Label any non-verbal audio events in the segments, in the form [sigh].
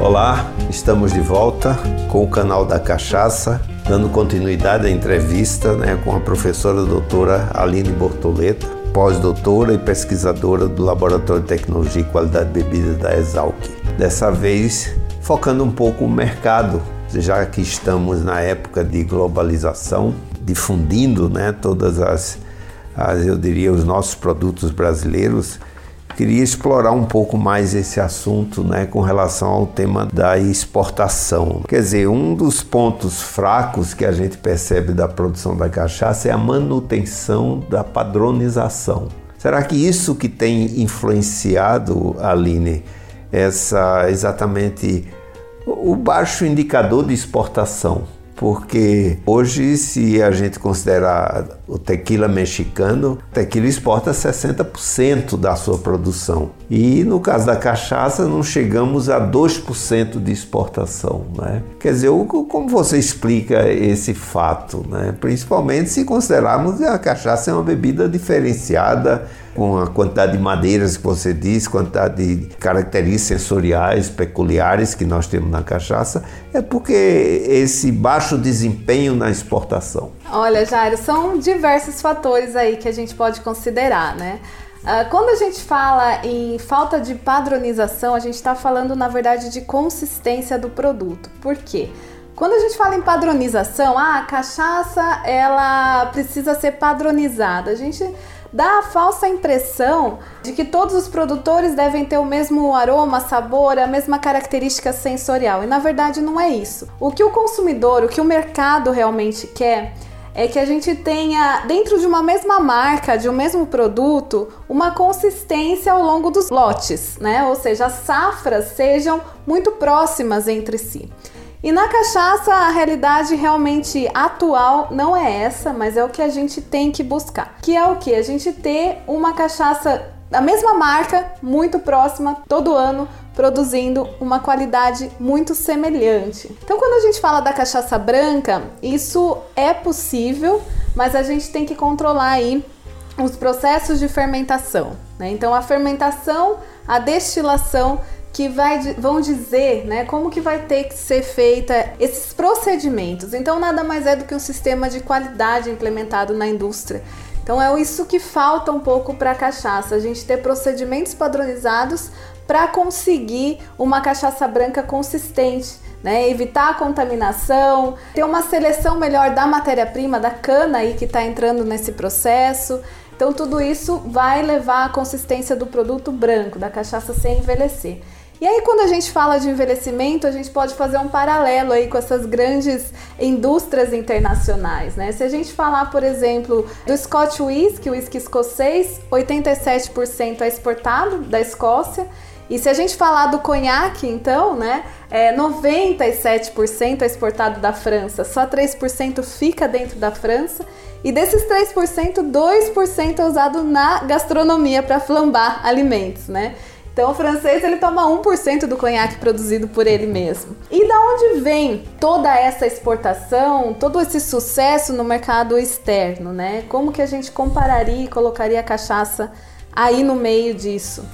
Olá, estamos de volta com o canal da Cachaça, dando continuidade à entrevista né, com a professora doutora Aline Bortoleta, pós-doutora e pesquisadora do Laboratório de Tecnologia e Qualidade de Bebidas da Exalc. Dessa vez, focando um pouco o mercado, já que estamos na época de globalização, difundindo né, todas as, as, eu diria, os nossos produtos brasileiros, queria explorar um pouco mais esse assunto né, com relação ao tema da exportação. Quer dizer, um dos pontos fracos que a gente percebe da produção da cachaça é a manutenção da padronização. Será que isso que tem influenciado, Aline, essa exatamente o baixo indicador de exportação? Porque hoje, se a gente considerar o tequila mexicano, o tequila exporta 60% da sua produção. E no caso da cachaça, não chegamos a 2% de exportação. Né? Quer dizer, como você explica esse fato? Né? Principalmente se considerarmos que a cachaça é uma bebida diferenciada, com a quantidade de madeiras que você diz, quantidade de características sensoriais peculiares que nós temos na cachaça, é porque esse baixo desempenho na exportação. Olha, Jairo, são diversos fatores aí que a gente pode considerar, né? Uh, quando a gente fala em falta de padronização, a gente está falando, na verdade, de consistência do produto. Por quê? Quando a gente fala em padronização, ah, a cachaça ela precisa ser padronizada. A gente dá a falsa impressão de que todos os produtores devem ter o mesmo aroma, sabor, a mesma característica sensorial. E na verdade não é isso. O que o consumidor, o que o mercado realmente quer é que a gente tenha, dentro de uma mesma marca, de um mesmo produto, uma consistência ao longo dos lotes, né? Ou seja, as safras sejam muito próximas entre si. E na cachaça, a realidade realmente atual não é essa, mas é o que a gente tem que buscar. Que é o que? A gente ter uma cachaça da mesma marca, muito próxima, todo ano, produzindo uma qualidade muito semelhante. Então, quando a gente fala da cachaça branca, isso é possível, mas a gente tem que controlar aí os processos de fermentação. Né? Então, a fermentação, a destilação que vai, vão dizer né, como que vai ter que ser feita esses procedimentos. Então nada mais é do que um sistema de qualidade implementado na indústria. Então é isso que falta um pouco para a cachaça, a gente ter procedimentos padronizados para conseguir uma cachaça branca consistente, né? Evitar a contaminação, ter uma seleção melhor da matéria-prima, da cana aí que está entrando nesse processo. Então tudo isso vai levar à consistência do produto branco, da cachaça sem envelhecer. E aí, quando a gente fala de envelhecimento, a gente pode fazer um paralelo aí com essas grandes indústrias internacionais, né? Se a gente falar, por exemplo, do Scotch Whisky, o whisky escocês, 87% é exportado da Escócia. E se a gente falar do conhaque, então, né, é 97% é exportado da França, só 3% fica dentro da França. E desses 3%, 2% é usado na gastronomia para flambar alimentos, né? Então o francês ele toma 1% do conhaque produzido por ele mesmo. E da onde vem toda essa exportação, todo esse sucesso no mercado externo, né? Como que a gente compararia e colocaria a cachaça aí no meio disso?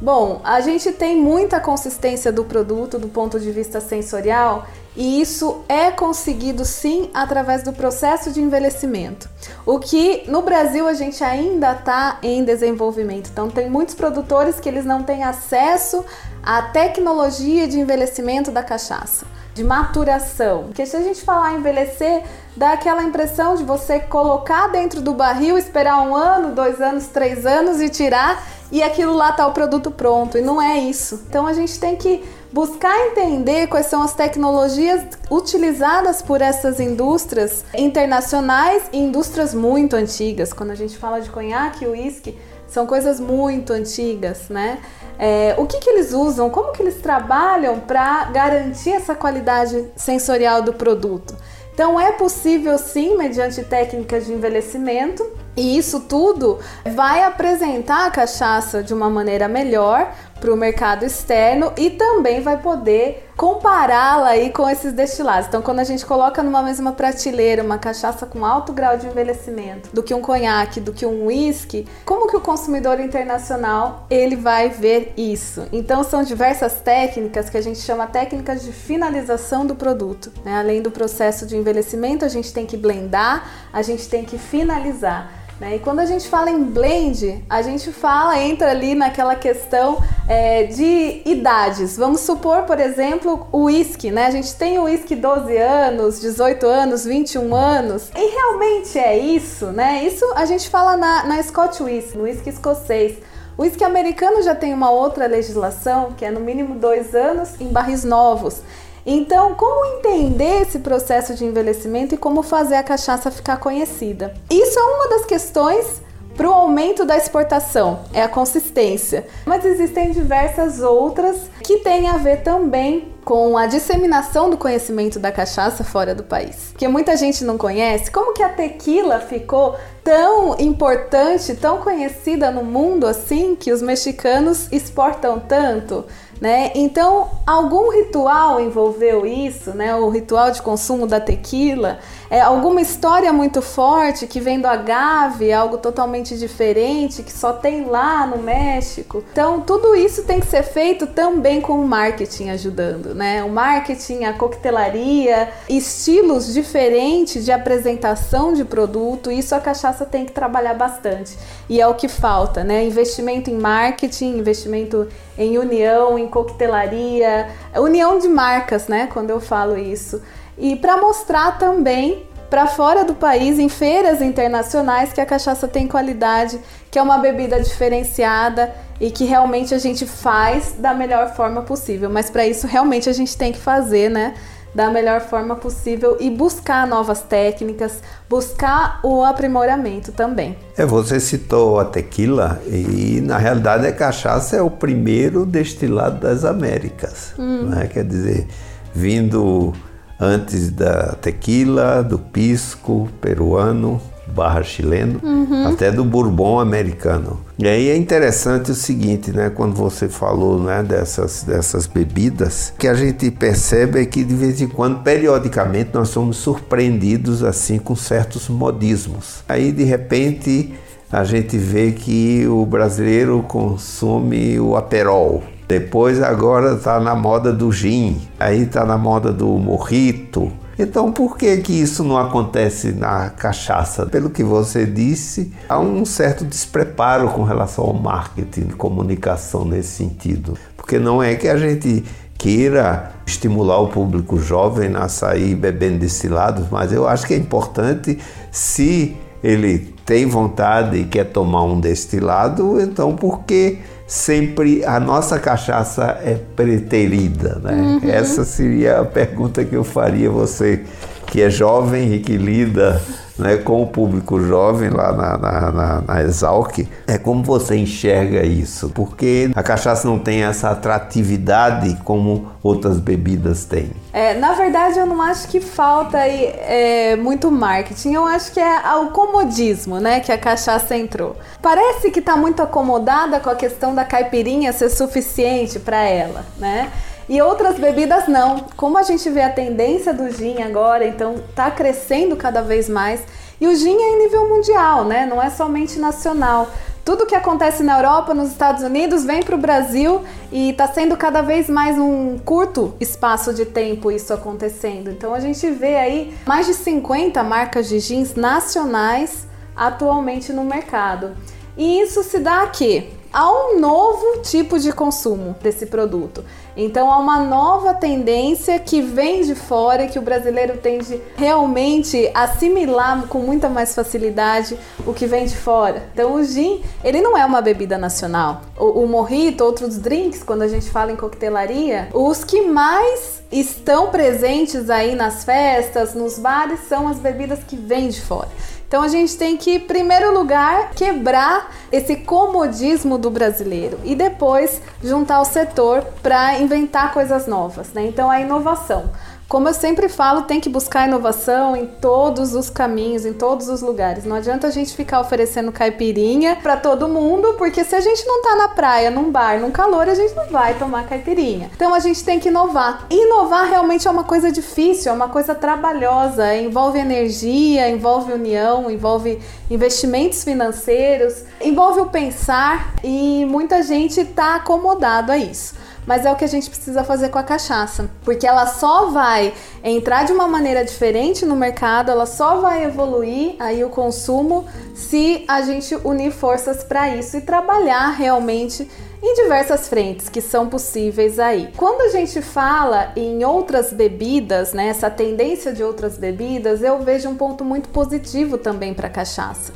Bom, a gente tem muita consistência do produto do ponto de vista sensorial e isso é conseguido sim através do processo de envelhecimento. O que no Brasil a gente ainda está em desenvolvimento. Então tem muitos produtores que eles não têm acesso à tecnologia de envelhecimento da cachaça, de maturação. Porque se a gente falar envelhecer, dá aquela impressão de você colocar dentro do barril, esperar um ano, dois anos, três anos e tirar e aquilo lá tá o produto pronto. E não é isso. Então a gente tem que buscar entender quais são as tecnologias utilizadas por essas indústrias internacionais e indústrias muito antigas. Quando a gente fala de conhaque e uísque, são coisas muito antigas, né? É, o que, que eles usam, como que eles trabalham para garantir essa qualidade sensorial do produto. Então é possível sim, mediante técnicas de envelhecimento, e isso tudo vai apresentar a cachaça de uma maneira melhor, para o mercado externo e também vai poder compará-la aí com esses destilados. Então, quando a gente coloca numa mesma prateleira uma cachaça com alto grau de envelhecimento do que um conhaque, do que um whisky, como que o consumidor internacional ele vai ver isso? Então, são diversas técnicas que a gente chama técnicas de finalização do produto. Né? Além do processo de envelhecimento, a gente tem que blendar, a gente tem que finalizar. Né? E quando a gente fala em blend, a gente fala, entra ali naquela questão é, de idades. Vamos supor, por exemplo, o whisky, né? A gente tem o whisky 12 anos, 18 anos, 21 anos. E realmente é isso, né? Isso a gente fala na, na Scotch Whisky, no whisky escocês. O whisky americano já tem uma outra legislação, que é no mínimo dois anos em barris novos. Então, como entender esse processo de envelhecimento e como fazer a cachaça ficar conhecida? Isso é uma das questões para o aumento da exportação, é a consistência. Mas existem diversas outras que têm a ver também com a disseminação do conhecimento da cachaça fora do país. Que muita gente não conhece. Como que a tequila ficou tão importante, tão conhecida no mundo assim, que os mexicanos exportam tanto? Né? Então, algum ritual envolveu isso, né? O ritual de consumo da tequila, é alguma história muito forte que vem do agave, algo totalmente diferente que só tem lá no México. Então, tudo isso tem que ser feito também com o marketing ajudando, né? O marketing, a coquetelaria, estilos diferentes de apresentação de produto, isso a cachaça tem que trabalhar bastante. E é o que falta, né? Investimento em marketing, investimento em união, em coquetelaria, união de marcas, né? Quando eu falo isso. E para mostrar também para fora do país, em feiras internacionais, que a cachaça tem qualidade, que é uma bebida diferenciada e que realmente a gente faz da melhor forma possível. Mas para isso, realmente a gente tem que fazer, né? Da melhor forma possível e buscar novas técnicas, buscar o aprimoramento também. É, você citou a tequila e na realidade a cachaça é o primeiro destilado das Américas, hum. né? Quer dizer, vindo antes da tequila, do pisco peruano, barra chileno, uhum. até do bourbon americano. E aí é interessante o seguinte, né, quando você falou, né, dessas dessas bebidas, que a gente percebe é que de vez em quando, periodicamente, nós somos surpreendidos assim com certos modismos. Aí de repente a gente vê que o brasileiro consome o aperol, depois agora está na moda do gin, aí está na moda do morrito. Então por que que isso não acontece na cachaça? Pelo que você disse, há um certo despreparo com relação ao marketing comunicação nesse sentido. Porque não é que a gente queira estimular o público jovem a sair bebendo destilados, mas eu acho que é importante se ele tem vontade e quer tomar um destilado, então por que sempre a nossa cachaça é preterida, né? Uhum. Essa seria a pergunta que eu faria a você que é jovem e que lida né, com o público jovem lá na, na, na, na Exalc, é como você enxerga isso? Porque a cachaça não tem essa atratividade como outras bebidas têm. É, na verdade, eu não acho que falta aí, é, muito marketing, eu acho que é o comodismo, né, que a cachaça entrou. Parece que está muito acomodada com a questão da caipirinha ser suficiente para ela, né? E outras bebidas não. Como a gente vê a tendência do gin agora, então tá crescendo cada vez mais. E o gin é em nível mundial, né? Não é somente nacional. Tudo que acontece na Europa, nos Estados Unidos, vem para o Brasil e está sendo cada vez mais um curto espaço de tempo isso acontecendo. Então a gente vê aí mais de 50 marcas de jeans nacionais atualmente no mercado. E isso se dá a quê? A um novo tipo de consumo desse produto. Então há uma nova tendência que vem de fora e que o brasileiro tende realmente assimilar com muita mais facilidade o que vem de fora. Então o gin, ele não é uma bebida nacional. O, o morrito, outros drinks, quando a gente fala em coquetelaria, os que mais estão presentes aí nas festas, nos bares, são as bebidas que vêm de fora. Então a gente tem que, em primeiro lugar, quebrar esse comodismo do brasileiro e depois juntar o setor para inventar coisas novas, né? Então a inovação. Como eu sempre falo, tem que buscar inovação em todos os caminhos, em todos os lugares. Não adianta a gente ficar oferecendo caipirinha para todo mundo, porque se a gente não tá na praia, num bar, num calor, a gente não vai tomar caipirinha. Então a gente tem que inovar. Inovar realmente é uma coisa difícil, é uma coisa trabalhosa, envolve energia, envolve união, envolve investimentos financeiros, envolve o pensar e muita gente está acomodado a isso mas é o que a gente precisa fazer com a cachaça, porque ela só vai entrar de uma maneira diferente no mercado, ela só vai evoluir aí o consumo se a gente unir forças para isso e trabalhar realmente em diversas frentes que são possíveis aí. Quando a gente fala em outras bebidas, né, essa tendência de outras bebidas, eu vejo um ponto muito positivo também para a cachaça.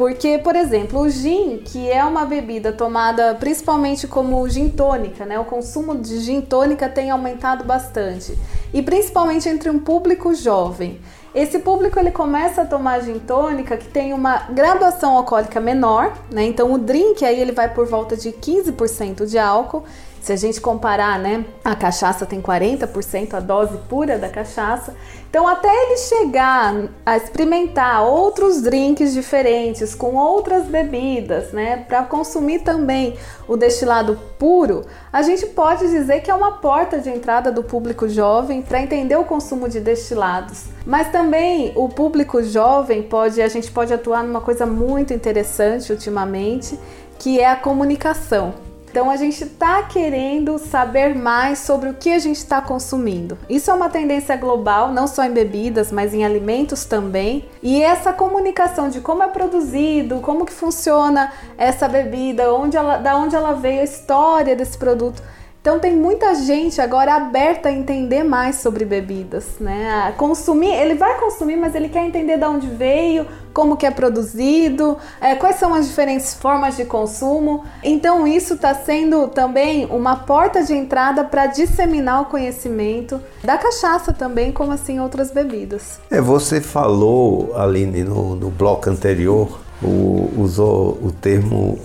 Porque, por exemplo, o gin, que é uma bebida tomada principalmente como gin tônica, né? O consumo de gin tônica tem aumentado bastante. E principalmente entre um público jovem. Esse público ele começa a tomar gin tônica que tem uma graduação alcoólica menor, né? Então o drink aí ele vai por volta de 15% de álcool se a gente comparar, né, a cachaça tem 40% a dose pura da cachaça. Então, até ele chegar a experimentar outros drinks diferentes com outras bebidas, né, para consumir também o destilado puro, a gente pode dizer que é uma porta de entrada do público jovem para entender o consumo de destilados. Mas também o público jovem pode, a gente pode atuar numa coisa muito interessante ultimamente, que é a comunicação. Então a gente está querendo saber mais sobre o que a gente está consumindo. Isso é uma tendência global, não só em bebidas, mas em alimentos também. E essa comunicação de como é produzido, como que funciona essa bebida, onde ela, da onde ela veio, a história desse produto então tem muita gente agora aberta a entender mais sobre bebidas, né? A consumir, ele vai consumir, mas ele quer entender de onde veio, como que é produzido, é, quais são as diferentes formas de consumo. Então isso está sendo também uma porta de entrada para disseminar o conhecimento da cachaça também, como assim outras bebidas. É, você falou, Aline, no, no bloco anterior, o, usou o termo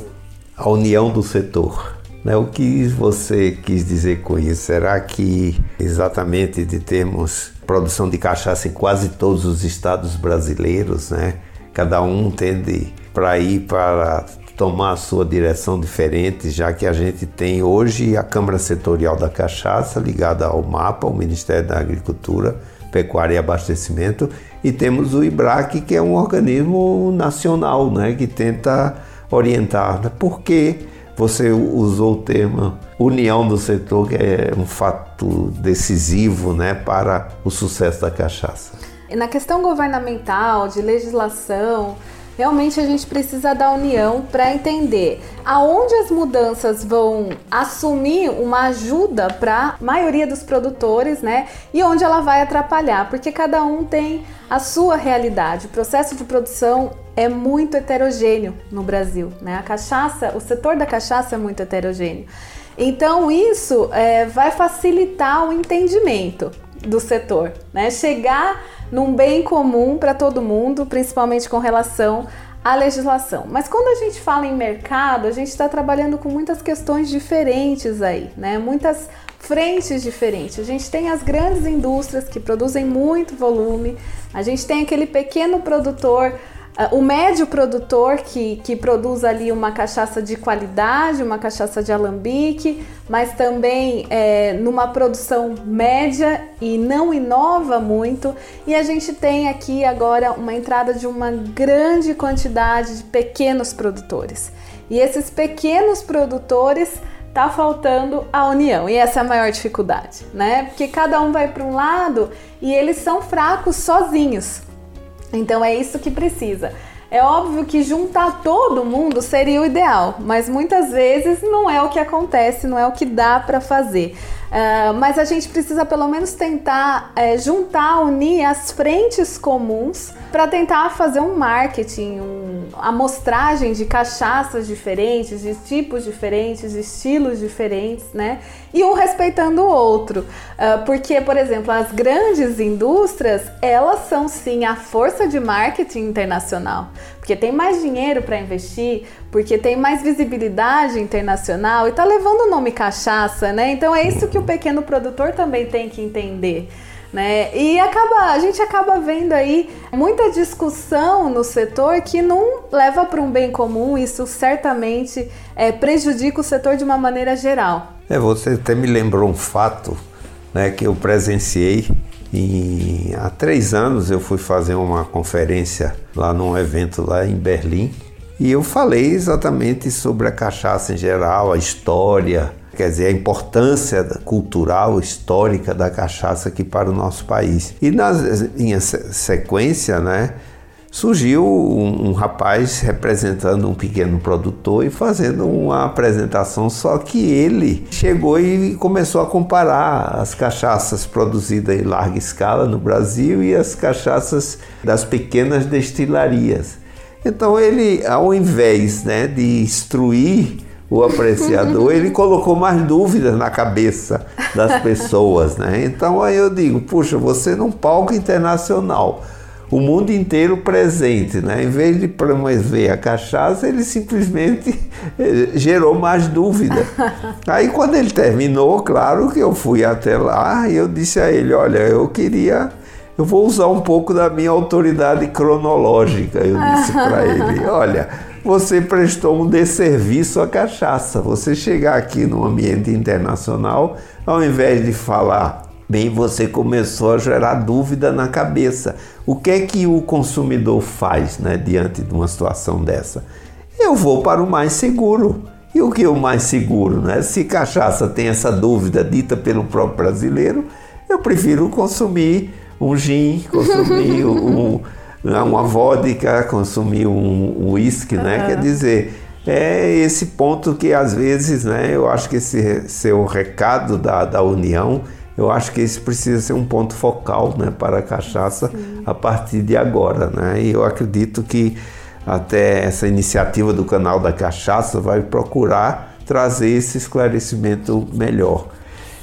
a união do setor. Né? O que você quis dizer com isso? Será que exatamente de termos produção de cachaça em quase todos os estados brasileiros, né? Cada um tende para ir para tomar a sua direção diferente, já que a gente tem hoje a Câmara Setorial da Cachaça ligada ao MAPA, o Ministério da Agricultura, Pecuária e Abastecimento, e temos o IBRAC, que é um organismo nacional, né, que tenta orientar. Por quê? Você usou o termo união do setor, que é um fato decisivo né, para o sucesso da cachaça. Na questão governamental, de legislação, realmente a gente precisa da união para entender aonde as mudanças vão assumir uma ajuda para a maioria dos produtores, né? E onde ela vai atrapalhar, porque cada um tem a sua realidade. O processo de produção é muito heterogêneo no Brasil. Né? A cachaça, o setor da cachaça é muito heterogêneo. Então isso é, vai facilitar o entendimento do setor, né? Chegar num bem comum para todo mundo, principalmente com relação à legislação. Mas quando a gente fala em mercado, a gente está trabalhando com muitas questões diferentes aí, né? Muitas frentes diferentes. A gente tem as grandes indústrias que produzem muito volume, a gente tem aquele pequeno produtor o médio produtor que, que produz ali uma cachaça de qualidade, uma cachaça de alambique, mas também é, numa produção média e não inova muito. E a gente tem aqui agora uma entrada de uma grande quantidade de pequenos produtores. E esses pequenos produtores tá faltando a união e essa é a maior dificuldade, né? Porque cada um vai para um lado e eles são fracos sozinhos. Então é isso que precisa. É óbvio que juntar todo mundo seria o ideal, mas muitas vezes não é o que acontece, não é o que dá para fazer. Uh, mas a gente precisa pelo menos tentar é, juntar, unir as frentes comuns para tentar fazer um marketing, um, amostragem de cachaças diferentes, de tipos diferentes, de estilos diferentes, né? E um respeitando o outro. Uh, porque, por exemplo, as grandes indústrias, elas são sim a força de marketing internacional. Porque tem mais dinheiro para investir, porque tem mais visibilidade internacional e tá levando o nome cachaça, né? Então é isso que o pequeno produtor também tem que entender. Né? E acaba, a gente acaba vendo aí muita discussão no setor que não leva para um bem comum, isso certamente é, prejudica o setor de uma maneira geral. É, você até me lembrou um fato né, que eu presenciei. E há três anos eu fui fazer uma conferência lá num evento lá em Berlim e eu falei exatamente sobre a cachaça em geral, a história, quer dizer, a importância cultural, histórica da cachaça aqui para o nosso país. E na minha sequência, né, surgiu um, um, rapaz representando um pequeno produtor e fazendo uma apresentação, só que ele chegou e começou a comparar as cachaças produzidas em larga escala no Brasil e as cachaças das pequenas destilarias. Então ele, ao invés né, de instruir o apreciador, ele [laughs] colocou mais dúvidas na cabeça das pessoas, né? Então aí eu digo, puxa, você num palco internacional, o mundo inteiro presente, né? Em vez de promover a cachaça, ele simplesmente [laughs] eh, gerou mais dúvida. [laughs] Aí quando ele terminou, claro que eu fui até lá e eu disse a ele, olha, eu queria eu vou usar um pouco da minha autoridade cronológica. Eu disse para ele: [laughs] olha, você prestou um desserviço à cachaça. Você chegar aqui no ambiente internacional, ao invés de falar bem, você começou a gerar dúvida na cabeça. O que é que o consumidor faz né, diante de uma situação dessa? Eu vou para o mais seguro. E o que é o mais seguro? Né? Se cachaça tem essa dúvida dita pelo próprio brasileiro, eu prefiro consumir um gin, consumir [laughs] um, uma vodka, consumir um uísque, né? Uhum. Quer dizer, é esse ponto que às vezes, né? Eu acho que esse seu recado da, da união, eu acho que esse precisa ser um ponto focal, né? Para a cachaça Sim. a partir de agora, né? E eu acredito que até essa iniciativa do canal da cachaça vai procurar trazer esse esclarecimento melhor.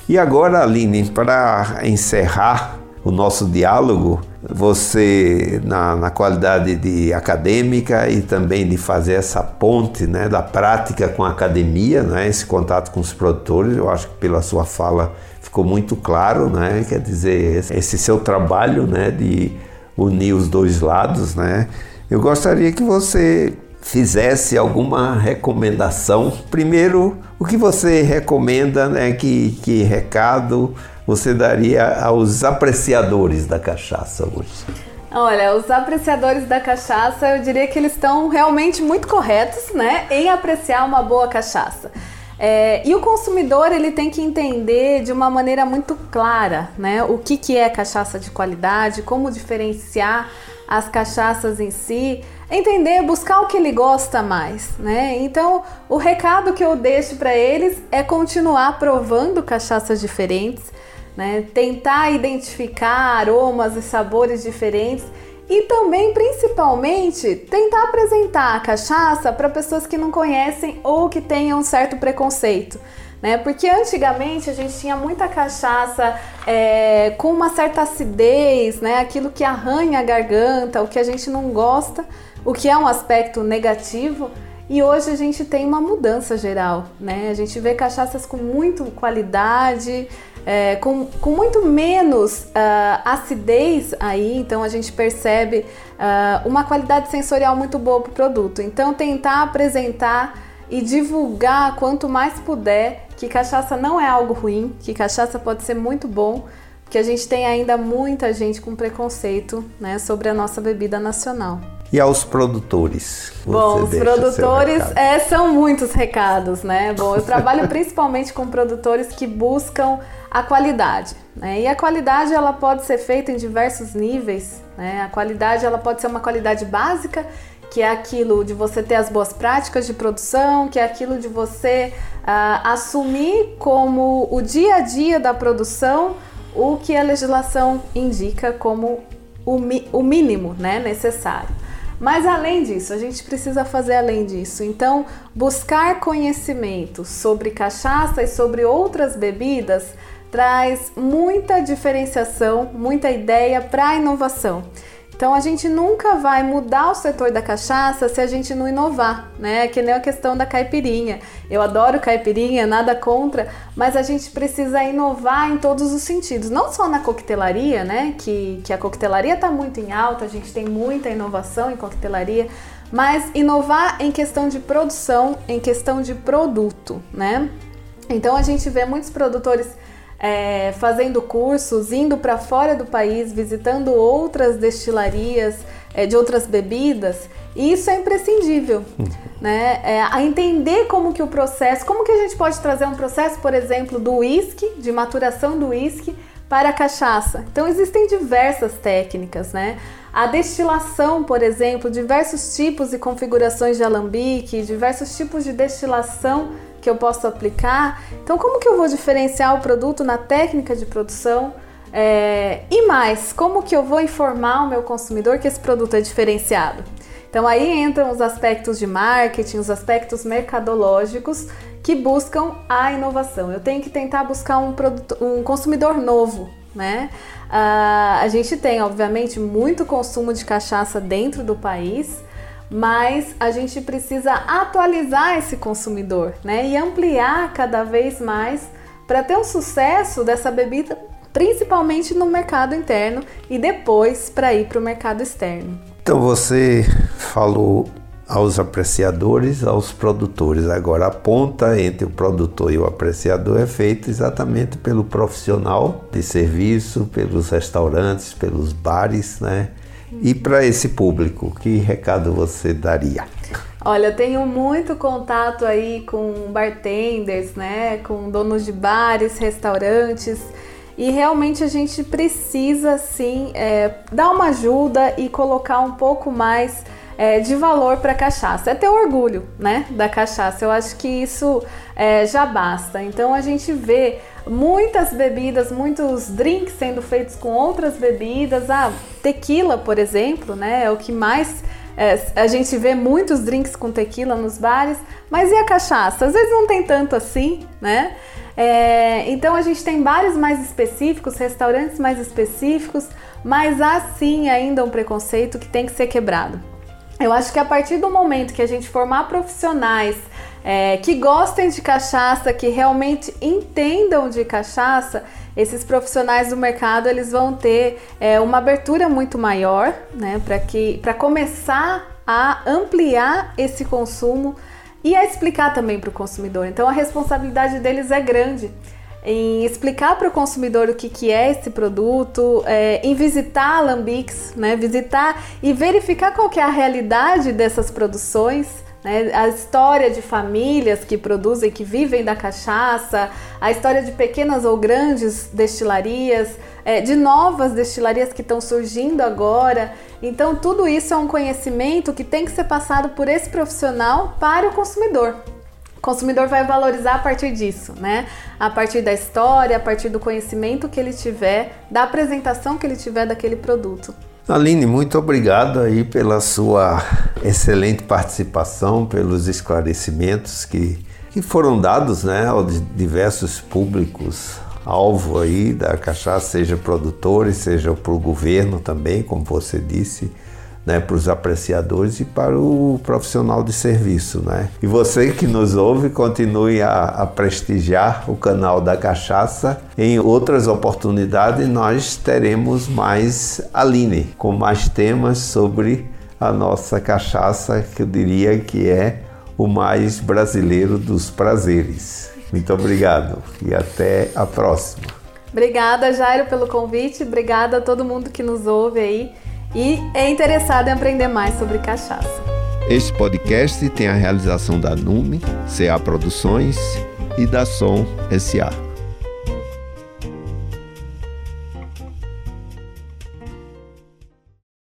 E agora, Aline, para encerrar o nosso diálogo, você na, na, qualidade de acadêmica e também de fazer essa ponte né, da prática com a academia, né, esse contato com os produtores, eu acho que pela sua fala ficou muito claro, né, quer dizer, esse seu trabalho né, de unir os dois lados, né, eu gostaria que você fizesse alguma recomendação. Primeiro, o que você recomenda, né, que, que recado você daria aos apreciadores da cachaça hoje? Olha, os apreciadores da cachaça, eu diria que eles estão realmente muito corretos, né, em apreciar uma boa cachaça. É, e o consumidor ele tem que entender de uma maneira muito clara, né, o que, que é cachaça de qualidade, como diferenciar as cachaças em si, entender, buscar o que ele gosta mais, né? Então, o recado que eu deixo para eles é continuar provando cachaças diferentes né? Tentar identificar aromas e sabores diferentes e também, principalmente, tentar apresentar a cachaça para pessoas que não conhecem ou que tenham um certo preconceito. Né? Porque antigamente a gente tinha muita cachaça é, com uma certa acidez, né? aquilo que arranha a garganta, o que a gente não gosta, o que é um aspecto negativo. E hoje a gente tem uma mudança geral, né? A gente vê cachaças com muito qualidade, é, com, com muito menos uh, acidez aí, então a gente percebe uh, uma qualidade sensorial muito boa para o produto. Então tentar apresentar e divulgar quanto mais puder que cachaça não é algo ruim, que cachaça pode ser muito bom, porque a gente tem ainda muita gente com preconceito né, sobre a nossa bebida nacional. E aos produtores? Bom, os produtores é, são muitos recados, né? Bom, eu trabalho [laughs] principalmente com produtores que buscam a qualidade, né? E a qualidade ela pode ser feita em diversos níveis, né? A qualidade ela pode ser uma qualidade básica, que é aquilo de você ter as boas práticas de produção, que é aquilo de você uh, assumir como o dia a dia da produção o que a legislação indica como o, o mínimo né, necessário. Mas além disso, a gente precisa fazer além disso. Então, buscar conhecimento sobre cachaça e sobre outras bebidas traz muita diferenciação, muita ideia para a inovação. Então a gente nunca vai mudar o setor da cachaça se a gente não inovar, né? Que nem a questão da caipirinha. Eu adoro caipirinha, nada contra, mas a gente precisa inovar em todos os sentidos, não só na coquetelaria, né? Que, que a coquetelaria está muito em alta, a gente tem muita inovação em coquetelaria, mas inovar em questão de produção, em questão de produto, né? Então a gente vê muitos produtores é, fazendo cursos, indo para fora do país, visitando outras destilarias é, de outras bebidas, e isso é imprescindível, né? É, a entender como que o processo, como que a gente pode trazer um processo, por exemplo, do uísque, de maturação do uísque para a cachaça. Então existem diversas técnicas, né? A destilação, por exemplo, diversos tipos e configurações de alambique, diversos tipos de destilação que eu posso aplicar. Então, como que eu vou diferenciar o produto na técnica de produção? É, e mais, como que eu vou informar o meu consumidor que esse produto é diferenciado? Então aí entram os aspectos de marketing, os aspectos mercadológicos que buscam a inovação. Eu tenho que tentar buscar um, produto, um consumidor novo, né? Uh, a gente tem, obviamente, muito consumo de cachaça dentro do país, mas a gente precisa atualizar esse consumidor, né? E ampliar cada vez mais para ter um sucesso dessa bebida, principalmente no mercado interno e depois para ir para o mercado externo. Então você falou aos apreciadores, aos produtores. Agora a ponta entre o produtor e o apreciador é feita exatamente pelo profissional de serviço, pelos restaurantes, pelos bares, né? E para esse público, que recado você daria? Olha, eu tenho muito contato aí com bartenders, né, com donos de bares, restaurantes, e realmente a gente precisa sim é, dar uma ajuda e colocar um pouco mais é, de valor para a cachaça. É ter orgulho, né, da cachaça. Eu acho que isso é, já basta. Então a gente vê muitas bebidas, muitos drinks sendo feitos com outras bebidas. Ah, tequila, por exemplo, né, é o que mais é, a gente vê muitos drinks com tequila nos bares, mas e a cachaça? Às vezes não tem tanto assim, né? É, então a gente tem bares mais específicos, restaurantes mais específicos, mas há sim ainda um preconceito que tem que ser quebrado. Eu acho que a partir do momento que a gente formar profissionais é, que gostem de cachaça, que realmente entendam de cachaça, esses profissionais do mercado eles vão ter é, uma abertura muito maior, né, para que para começar a ampliar esse consumo e a explicar também para o consumidor. Então a responsabilidade deles é grande em explicar para o consumidor o que, que é esse produto, é, em visitar alambiques, né, visitar e verificar qual que é a realidade dessas produções, né, a história de famílias que produzem, que vivem da cachaça, a história de pequenas ou grandes destilarias, é, de novas destilarias que estão surgindo agora. Então, tudo isso é um conhecimento que tem que ser passado por esse profissional para o consumidor. O consumidor vai valorizar a partir disso, né? A partir da história, a partir do conhecimento que ele tiver, da apresentação que ele tiver daquele produto. Aline, muito obrigado aí pela sua excelente participação, pelos esclarecimentos que, que foram dados né, aos diversos públicos alvo aí da cachaça, seja produtores, seja para o governo também, como você disse né, para os apreciadores e para o profissional de serviço. Né? E você que nos ouve, continue a, a prestigiar o canal da Cachaça. Em outras oportunidades, nós teremos mais Aline, com mais temas sobre a nossa cachaça, que eu diria que é o mais brasileiro dos prazeres. Muito obrigado e até a próxima. Obrigada, Jairo, pelo convite. Obrigada a todo mundo que nos ouve aí e é interessado em aprender mais sobre cachaça. Este podcast tem a realização da NUME, CA Produções e da Som SA.